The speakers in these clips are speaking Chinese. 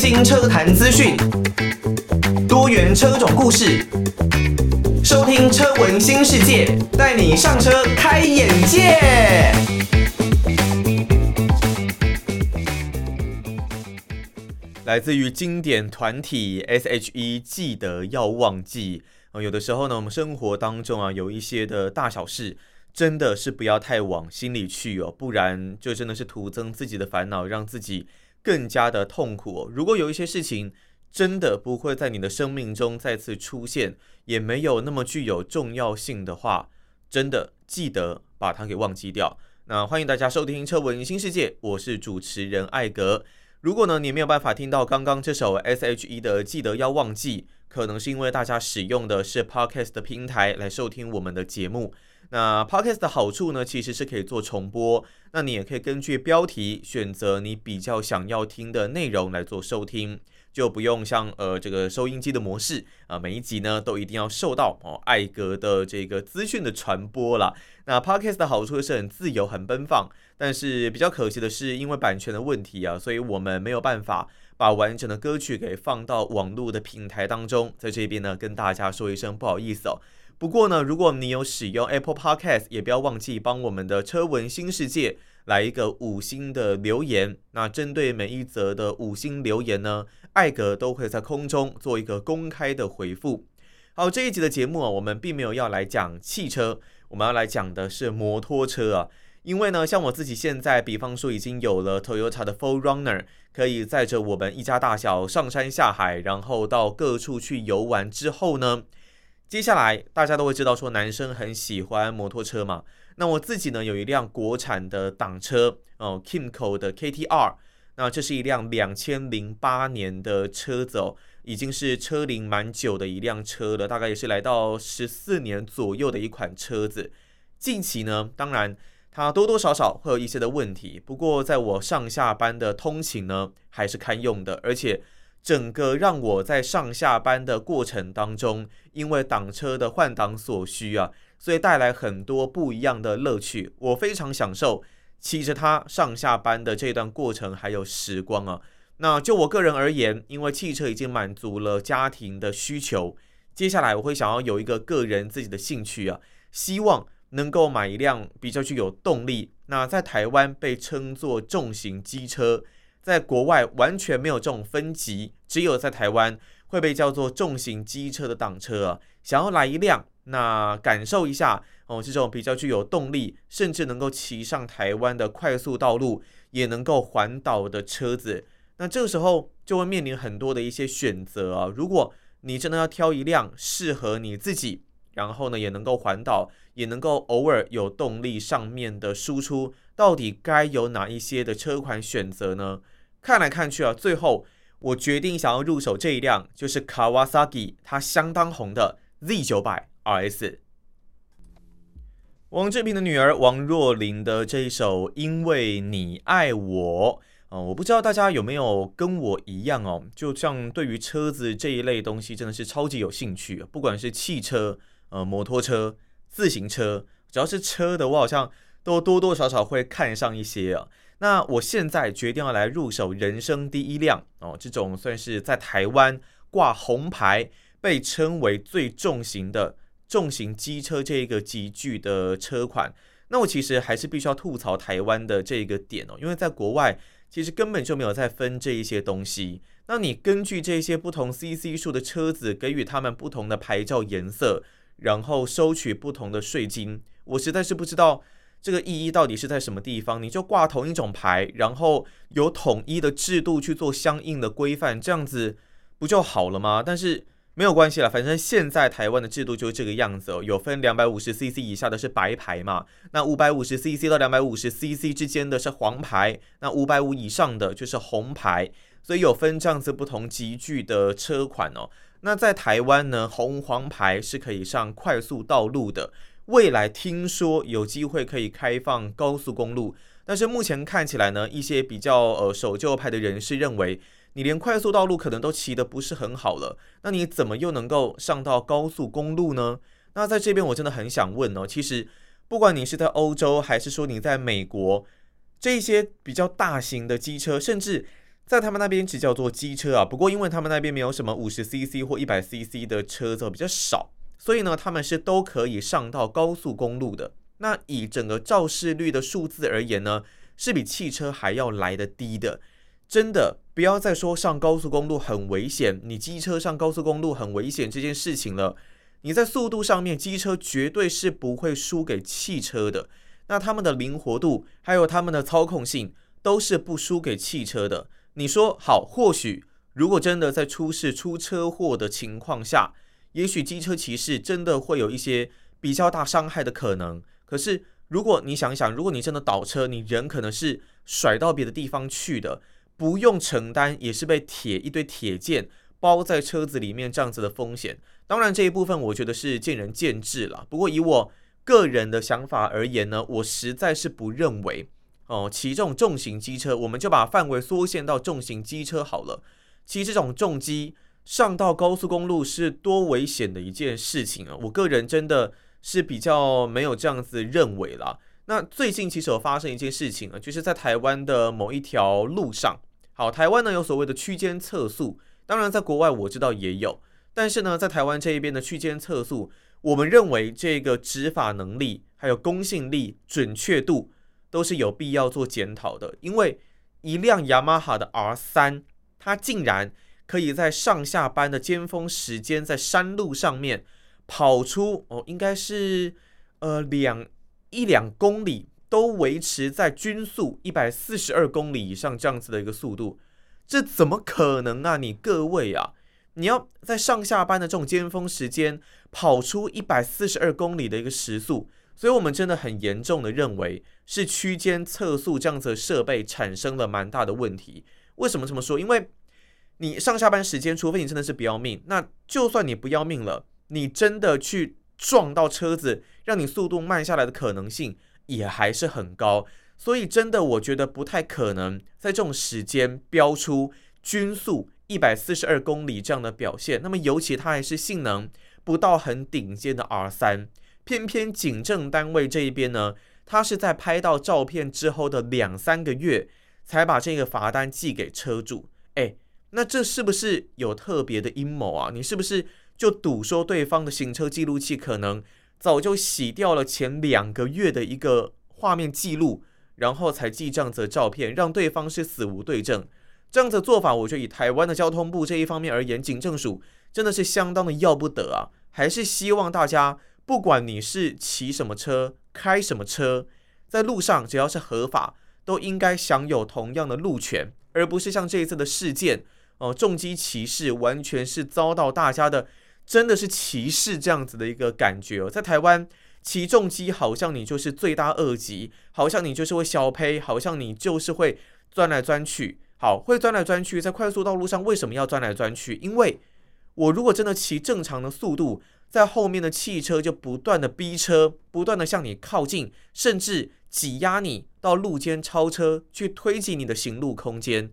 新车坛资讯，多元车种故事，收听车闻新世界，带你上车开眼界。来自于经典团体 S.H.E，记得要忘记！有的时候呢，我们生活当中啊，有一些的大小事，真的是不要太往心里去哦，不然就真的是徒增自己的烦恼，让自己。更加的痛苦。如果有一些事情真的不会在你的生命中再次出现，也没有那么具有重要性的话，真的记得把它给忘记掉。那欢迎大家收听《车闻新世界》，我是主持人艾格。如果呢你没有办法听到刚刚这首 S.H.E 的《记得要忘记》，可能是因为大家使用的是 Podcast 的平台来收听我们的节目。那 Podcast 的好处呢，其实是可以做重播。那你也可以根据标题选择你比较想要听的内容来做收听，就不用像呃这个收音机的模式啊，每一集呢都一定要受到哦艾格的这个资讯的传播了。那 Podcast 的好处是很自由、很奔放，但是比较可惜的是，因为版权的问题啊，所以我们没有办法把完整的歌曲给放到网络的平台当中。在这边呢，跟大家说一声不好意思哦。不过呢，如果你有使用 Apple Podcast，也不要忘记帮我们的车闻新世界来一个五星的留言。那针对每一则的五星留言呢，艾格都会在空中做一个公开的回复。好，这一集的节目啊，我们并没有要来讲汽车，我们要来讲的是摩托车啊。因为呢，像我自己现在，比方说已经有了 Toyota 的 4Runner，可以载着我们一家大小上山下海，然后到各处去游玩之后呢。接下来大家都会知道，说男生很喜欢摩托车嘛。那我自己呢，有一辆国产的挡车哦，Kimco 的 KTR。那这是一辆两千零八年的车子哦，已经是车龄蛮久的一辆车了，大概也是来到十四年左右的一款车子。近期呢，当然它多多少少会有一些的问题，不过在我上下班的通勤呢，还是堪用的，而且。整个让我在上下班的过程当中，因为挡车的换挡所需啊，所以带来很多不一样的乐趣。我非常享受骑着它上下班的这段过程还有时光啊。那就我个人而言，因为汽车已经满足了家庭的需求，接下来我会想要有一个个人自己的兴趣啊，希望能够买一辆比较具有动力，那在台湾被称作重型机车。在国外完全没有这种分级，只有在台湾会被叫做重型机车的挡车。想要来一辆，那感受一下哦，这种比较具有动力，甚至能够骑上台湾的快速道路，也能够环岛的车子。那这个时候就会面临很多的一些选择。如果你真的要挑一辆适合你自己，然后呢也能够环岛，也能够偶尔有动力上面的输出，到底该有哪一些的车款选择呢？看来看去啊，最后我决定想要入手这一辆，就是 Kawasaki 它相当红的 Z900 RS。王志平的女儿王若琳的这一首《因为你爱我》啊、我不知道大家有没有跟我一样哦，就像对于车子这一类东西真的是超级有兴趣，不管是汽车、呃摩托车、自行车，只要是车的，我好像都多多少少会看上一些啊。那我现在决定要来入手人生第一辆哦，这种算是在台湾挂红牌，被称为最重型的重型机车这一个级距的车款。那我其实还是必须要吐槽台湾的这个点哦，因为在国外其实根本就没有在分这一些东西。那你根据这些不同 CC 数的车子，给予他们不同的牌照颜色，然后收取不同的税金，我实在是不知道。这个意义到底是在什么地方？你就挂同一种牌，然后有统一的制度去做相应的规范，这样子不就好了吗？但是没有关系了，反正现在台湾的制度就是这个样子哦。有分两百五十 CC 以下的是白牌嘛，那五百五十 CC 到两百五十 CC 之间的是黄牌，那五百五以上的就是红牌，所以有分这样子不同级距的车款哦。那在台湾呢，红黄牌是可以上快速道路的。未来听说有机会可以开放高速公路，但是目前看起来呢，一些比较呃守旧派的人士认为，你连快速道路可能都骑得不是很好了，那你怎么又能够上到高速公路呢？那在这边我真的很想问哦，其实不管你是在欧洲还是说你在美国，这些比较大型的机车，甚至在他们那边只叫做机车啊。不过因为他们那边没有什么五十 CC 或一百 CC 的车子比较少，所以呢，他们是都可以上到高速公路的。那以整个肇事率的数字而言呢，是比汽车还要来得低的。真的不要再说上高速公路很危险，你机车上高速公路很危险这件事情了。你在速度上面，机车绝对是不会输给汽车的。那他们的灵活度还有他们的操控性都是不输给汽车的。你说好，或许如果真的在出事出车祸的情况下，也许机车骑士真的会有一些比较大伤害的可能。可是如果你想想，如果你真的倒车，你人可能是甩到别的地方去的。不用承担，也是被铁一堆铁件包在车子里面这样子的风险。当然这一部分我觉得是见仁见智了。不过以我个人的想法而言呢，我实在是不认为哦，骑这种重型机车，我们就把范围缩限到重型机车好了。骑这种重机上到高速公路是多危险的一件事情啊！我个人真的是比较没有这样子认为啦。那最近其实有发生一件事情啊，就是在台湾的某一条路上。好，台湾呢有所谓的区间测速，当然在国外我知道也有，但是呢，在台湾这一边的区间测速，我们认为这个执法能力、还有公信力、准确度都是有必要做检讨的。因为一辆雅马哈的 R 三，它竟然可以在上下班的尖峰时间，在山路上面跑出哦，应该是呃两一两公里。都维持在均速一百四十二公里以上这样子的一个速度，这怎么可能啊？你各位啊，你要在上下班的这种尖峰时间跑出一百四十二公里的一个时速，所以我们真的很严重的认为是区间测速这样子的设备产生了蛮大的问题。为什么这么说？因为你上下班时间，除非你真的是不要命，那就算你不要命了，你真的去撞到车子，让你速度慢下来的可能性。也还是很高，所以真的我觉得不太可能在这种时间飙出均速一百四十二公里这样的表现。那么尤其它还是性能不到很顶尖的 R 三，偏偏警政单位这一边呢，它是在拍到照片之后的两三个月才把这个罚单寄给车主。诶，那这是不是有特别的阴谋啊？你是不是就赌说对方的行车记录器可能？早就洗掉了前两个月的一个画面记录，然后才记这样子的照片，让对方是死无对证。这样子的做法，我觉得以台湾的交通部这一方面而言，警政署真的是相当的要不得啊！还是希望大家，不管你是骑什么车、开什么车，在路上只要是合法，都应该享有同样的路权，而不是像这一次的事件哦，重机骑士完全是遭到大家的。真的是歧视这样子的一个感觉哦，在台湾骑重机好像你就是罪大恶极，好像你就是会小胚，好像你就是会钻来钻去。好，会钻来钻去，在快速道路上为什么要钻来钻去？因为我如果真的骑正常的速度，在后面的汽车就不断的逼车，不断的向你靠近，甚至挤压你到路肩超车，去推挤你的行路空间。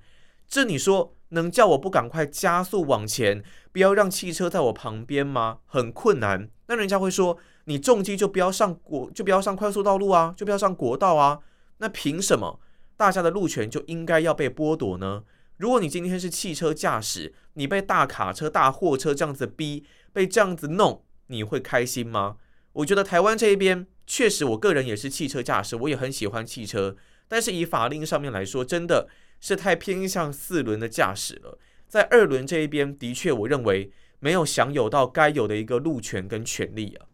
这你说能叫我不赶快加速往前，不要让汽车在我旁边吗？很困难。那人家会说，你重机就不要上国，就不要上快速道路啊，就不要上国道啊。那凭什么大家的路权就应该要被剥夺呢？如果你今天是汽车驾驶，你被大卡车、大货车这样子逼，被这样子弄，你会开心吗？我觉得台湾这一边确实，我个人也是汽车驾驶，我也很喜欢汽车，但是以法令上面来说，真的。是太偏向四轮的驾驶了，在二轮这一边，的确我认为没有享有到该有的一个路权跟权利啊。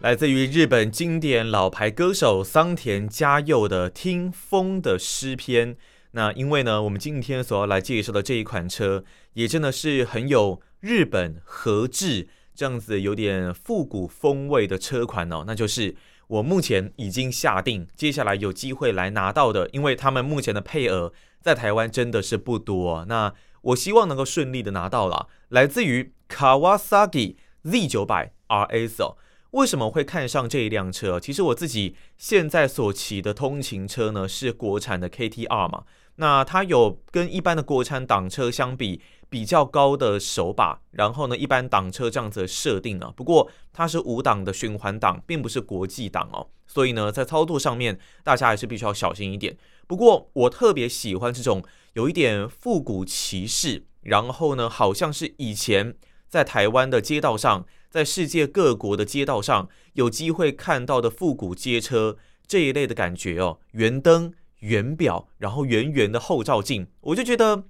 来自于日本经典老牌歌手桑田佳佑的《听风的诗篇》。那因为呢，我们今天所要来介绍的这一款车，也真的是很有日本和制这样子有点复古风味的车款哦，那就是。我目前已经下定，接下来有机会来拿到的，因为他们目前的配额在台湾真的是不多。那我希望能够顺利的拿到了，来自于 Kawasaki Z900 RS 哦。为什么会看上这一辆车？其实我自己现在所骑的通勤车呢，是国产的 KTR 嘛，那它有跟一般的国产挡车相比。比较高的手把，然后呢，一般挡车这样子的设定呢，不过它是五档的循环档，并不是国际档哦，所以呢，在操作上面大家还是必须要小心一点。不过我特别喜欢这种有一点复古骑士，然后呢，好像是以前在台湾的街道上，在世界各国的街道上有机会看到的复古街车这一类的感觉哦，圆灯、圆表，然后圆圆的后照镜，我就觉得。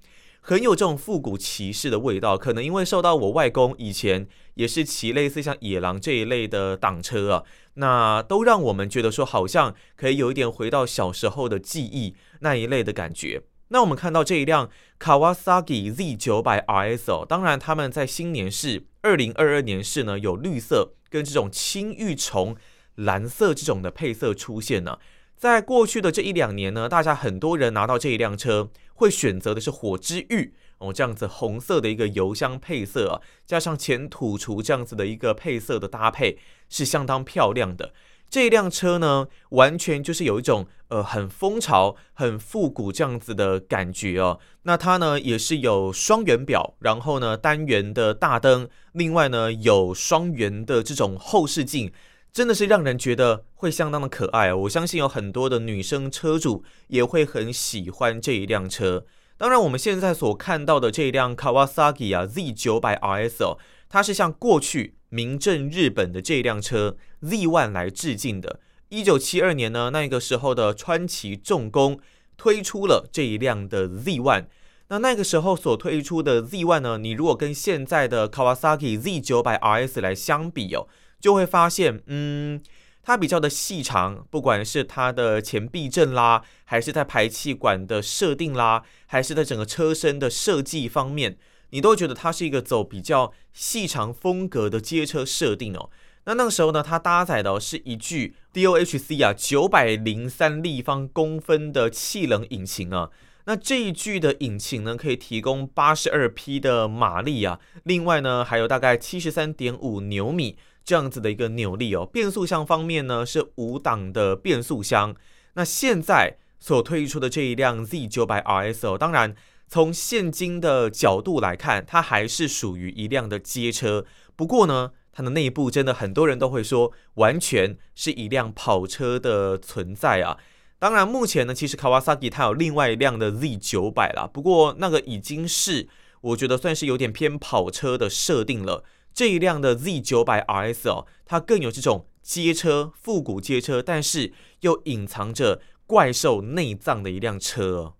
很有这种复古骑士的味道，可能因为受到我外公以前也是骑类似像野狼这一类的挡车啊，那都让我们觉得说好像可以有一点回到小时候的记忆那一类的感觉。那我们看到这一辆 Kawasaki Z900 RS 哦，当然他们在新年式、二零二二年式呢有绿色跟这种青玉虫蓝色这种的配色出现呢。在过去的这一两年呢，大家很多人拿到这一辆车，会选择的是火之玉哦，这样子红色的一个油箱配色啊，加上前土厨这样子的一个配色的搭配，是相当漂亮的。这一辆车呢，完全就是有一种呃很风潮、很复古这样子的感觉哦。那它呢也是有双圆表，然后呢单元的大灯，另外呢有双圆的这种后视镜。真的是让人觉得会相当的可爱哦，我相信有很多的女生车主也会很喜欢这一辆车。当然，我们现在所看到的这一辆 Kawasaki 啊 Z900 RS 哦，它是向过去名震日本的这一辆车 Z1 来致敬的。一九七二年呢，那个时候的川崎重工推出了这一辆的 Z1。那那个时候所推出的 Z1 呢，你如果跟现在的 Kawasaki Z900 RS 来相比哦。就会发现，嗯，它比较的细长，不管是它的前避震啦，还是在排气管的设定啦，还是在整个车身的设计方面，你都觉得它是一个走比较细长风格的街车设定哦。那那个时候呢，它搭载的是一具 DOHC 啊九百零三立方公分的气冷引擎啊。那这一具的引擎呢，可以提供八十二匹的马力啊，另外呢，还有大概七十三点五牛米。这样子的一个扭力哦，变速箱方面呢是五档的变速箱。那现在所推出的这一辆 Z900 RS 哦，当然从现今的角度来看，它还是属于一辆的街车。不过呢，它的内部真的很多人都会说，完全是一辆跑车的存在啊。当然，目前呢，其实 Kawasaki 它有另外一辆的 Z900 啦，不过那个已经是我觉得算是有点偏跑车的设定了。这一辆的 Z 九百 RS 哦，它更有这种街车、复古街车，但是又隐藏着怪兽内脏的一辆车哦。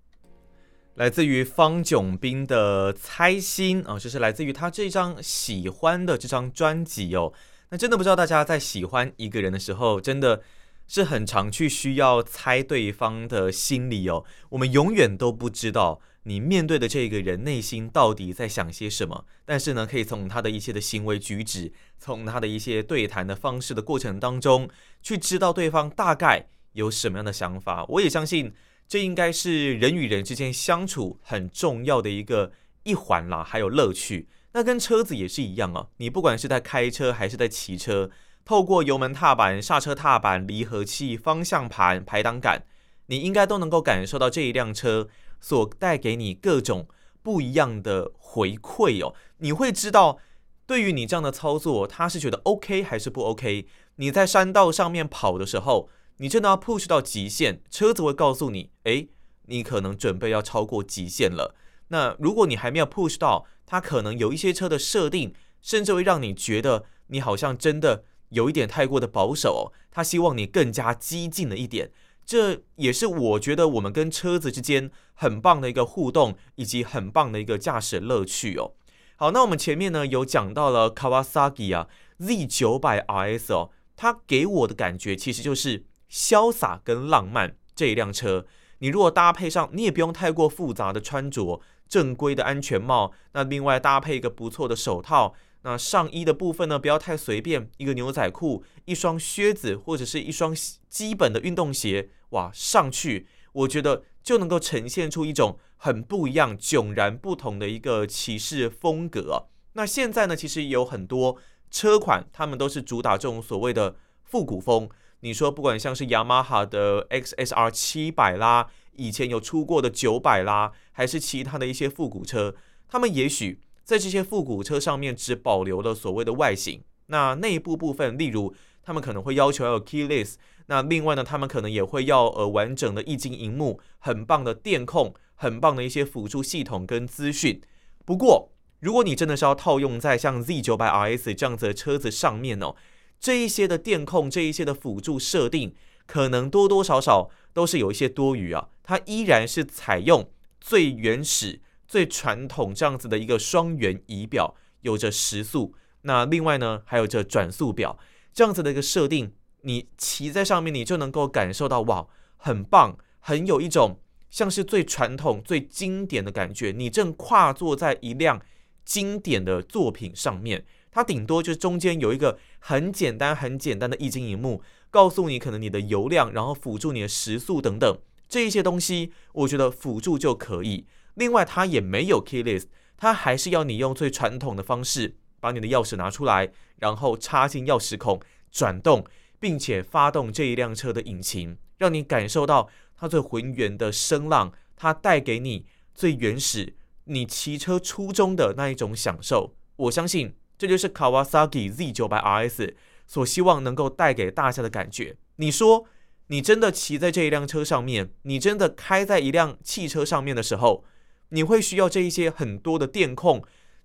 来自于方炯斌的猜心啊，就是来自于他这张喜欢的这张专辑哦。那真的不知道大家在喜欢一个人的时候，真的是很常去需要猜对方的心理哦。我们永远都不知道。你面对的这个人内心到底在想些什么？但是呢，可以从他的一些的行为举止，从他的一些对谈的方式的过程当中，去知道对方大概有什么样的想法。我也相信，这应该是人与人之间相处很重要的一个一环啦，还有乐趣。那跟车子也是一样啊，你不管是在开车还是在骑车，透过油门踏板、刹车踏板、离合器、方向盘、排挡杆，你应该都能够感受到这一辆车。所带给你各种不一样的回馈哦，你会知道，对于你这样的操作，他是觉得 OK 还是不 OK？你在山道上面跑的时候，你真的要 push 到极限，车子会告诉你，诶，你可能准备要超过极限了。那如果你还没有 push 到，它可能有一些车的设定，甚至会让你觉得你好像真的有一点太过的保守，他希望你更加激进了一点。这也是我觉得我们跟车子之间很棒的一个互动，以及很棒的一个驾驶乐趣哦。好，那我们前面呢有讲到了 Kawasaki 啊 Z900 RS 哦，它给我的感觉其实就是潇洒跟浪漫这一辆车。你如果搭配上，你也不用太过复杂的穿着，正规的安全帽，那另外搭配一个不错的手套。那上衣的部分呢，不要太随便，一个牛仔裤、一双靴子或者是一双基本的运动鞋，哇，上去我觉得就能够呈现出一种很不一样、迥然不同的一个骑士风格。那现在呢，其实有很多车款，他们都是主打这种所谓的复古风。你说，不管像是雅马哈的 XSR 七百啦，以前有出过的九百啦，还是其他的一些复古车，他们也许。在这些复古车上面，只保留了所谓的外形，那内部部分，例如他们可能会要求要有 keyless，那另外呢，他们可能也会要呃完整的液晶萤幕，很棒的电控，很棒的一些辅助系统跟资讯。不过，如果你真的是要套用在像 Z900 RS 这样子的车子上面哦，这一些的电控，这一些的辅助设定，可能多多少少都是有一些多余啊。它依然是采用最原始、最传统这样子的一个双圆仪表，有着时速。那另外呢，还有这转速表这样子的一个设定，你骑在上面，你就能够感受到哇，很棒，很有一种像是最传统、最经典的感觉。你正跨坐在一辆。经典的作品上面，它顶多就是中间有一个很简单、很简单的液晶萤幕，告诉你可能你的油量，然后辅助你的时速等等这一些东西，我觉得辅助就可以。另外，它也没有 keyless，它还是要你用最传统的方式，把你的钥匙拿出来，然后插进钥匙孔，转动，并且发动这一辆车的引擎，让你感受到它最浑圆的声浪，它带给你最原始。你骑车初衷的那一种享受，我相信这就是 Kawasaki Z900RS 所希望能够带给大家的感觉。你说，你真的骑在这一辆车上面，你真的开在一辆汽车上面的时候，你会需要这一些很多的电控，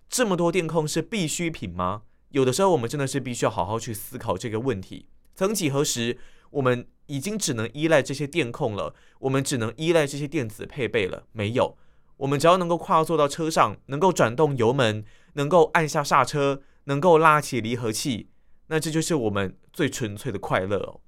这么多电控是必需品吗？有的时候，我们真的是必须要好好去思考这个问题。曾几何时，我们已经只能依赖这些电控了，我们只能依赖这些电子配备了，没有。我们只要能够跨坐到车上，能够转动油门，能够按下刹车，能够拉起离合器，那这就是我们最纯粹的快乐哦。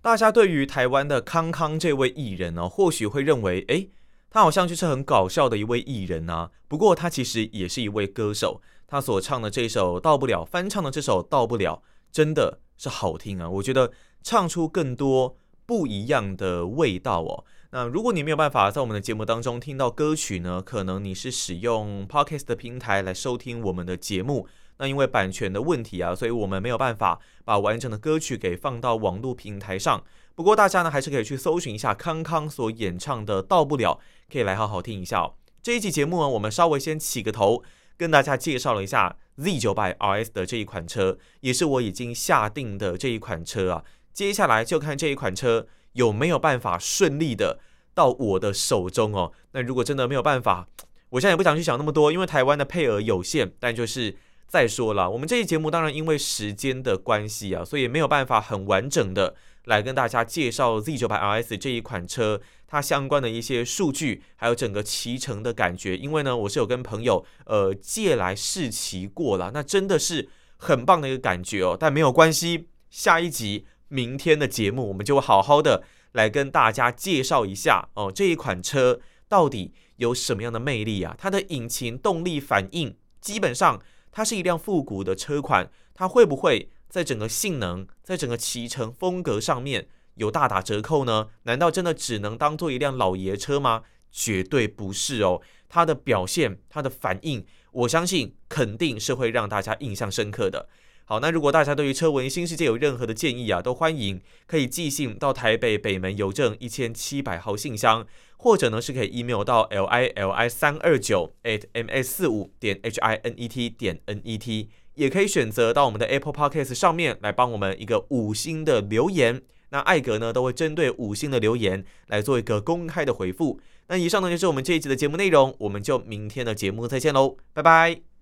大家对于台湾的康康这位艺人呢、或许会认为，诶，他好像就是很搞笑的一位艺人啊。不过他其实也是一位歌手，他所唱的这首《到不了》，翻唱的这首《到不了》，真的是好听啊。我觉得唱出更多不一样的味道哦。那如果你没有办法在我们的节目当中听到歌曲呢，可能你是使用 Podcast 的平台来收听我们的节目。那因为版权的问题啊，所以我们没有办法把完整的歌曲给放到网络平台上。不过大家呢，还是可以去搜寻一下康康所演唱的《到不了》，可以来好好听一下。这一期节目呢，我们稍微先起个头，跟大家介绍了一下 Z900 RS 的这一款车，也是我已经下定的这一款车啊。接下来就看这一款车。有没有办法顺利的到我的手中哦？那如果真的没有办法，我现在也不想去想那么多，因为台湾的配额有限。但就是再说了，我们这期节目当然因为时间的关系啊，所以没有办法很完整的来跟大家介绍 Z900RS 这一款车它相关的一些数据，还有整个骑乘的感觉。因为呢，我是有跟朋友呃借来试骑过了，那真的是很棒的一个感觉哦。但没有关系，下一集。明天的节目，我们就好好的来跟大家介绍一下哦，这一款车到底有什么样的魅力啊？它的引擎动力反应，基本上它是一辆复古的车款，它会不会在整个性能、在整个骑乘风格上面有大打折扣呢？难道真的只能当做一辆老爷车吗？绝对不是哦，它的表现、它的反应，我相信肯定是会让大家印象深刻的。好，那如果大家对于车闻新世界有任何的建议啊，都欢迎可以寄信到台北北门邮政一千七百号信箱，或者呢是可以 email 到 l i l i 三二九 at m s 四五点 h i n e t 点 n e t，也可以选择到我们的 Apple Podcast 上面来帮我们一个五星的留言，那艾格呢都会针对五星的留言来做一个公开的回复。那以上呢就是我们这一集的节目内容，我们就明天的节目再见喽，拜拜。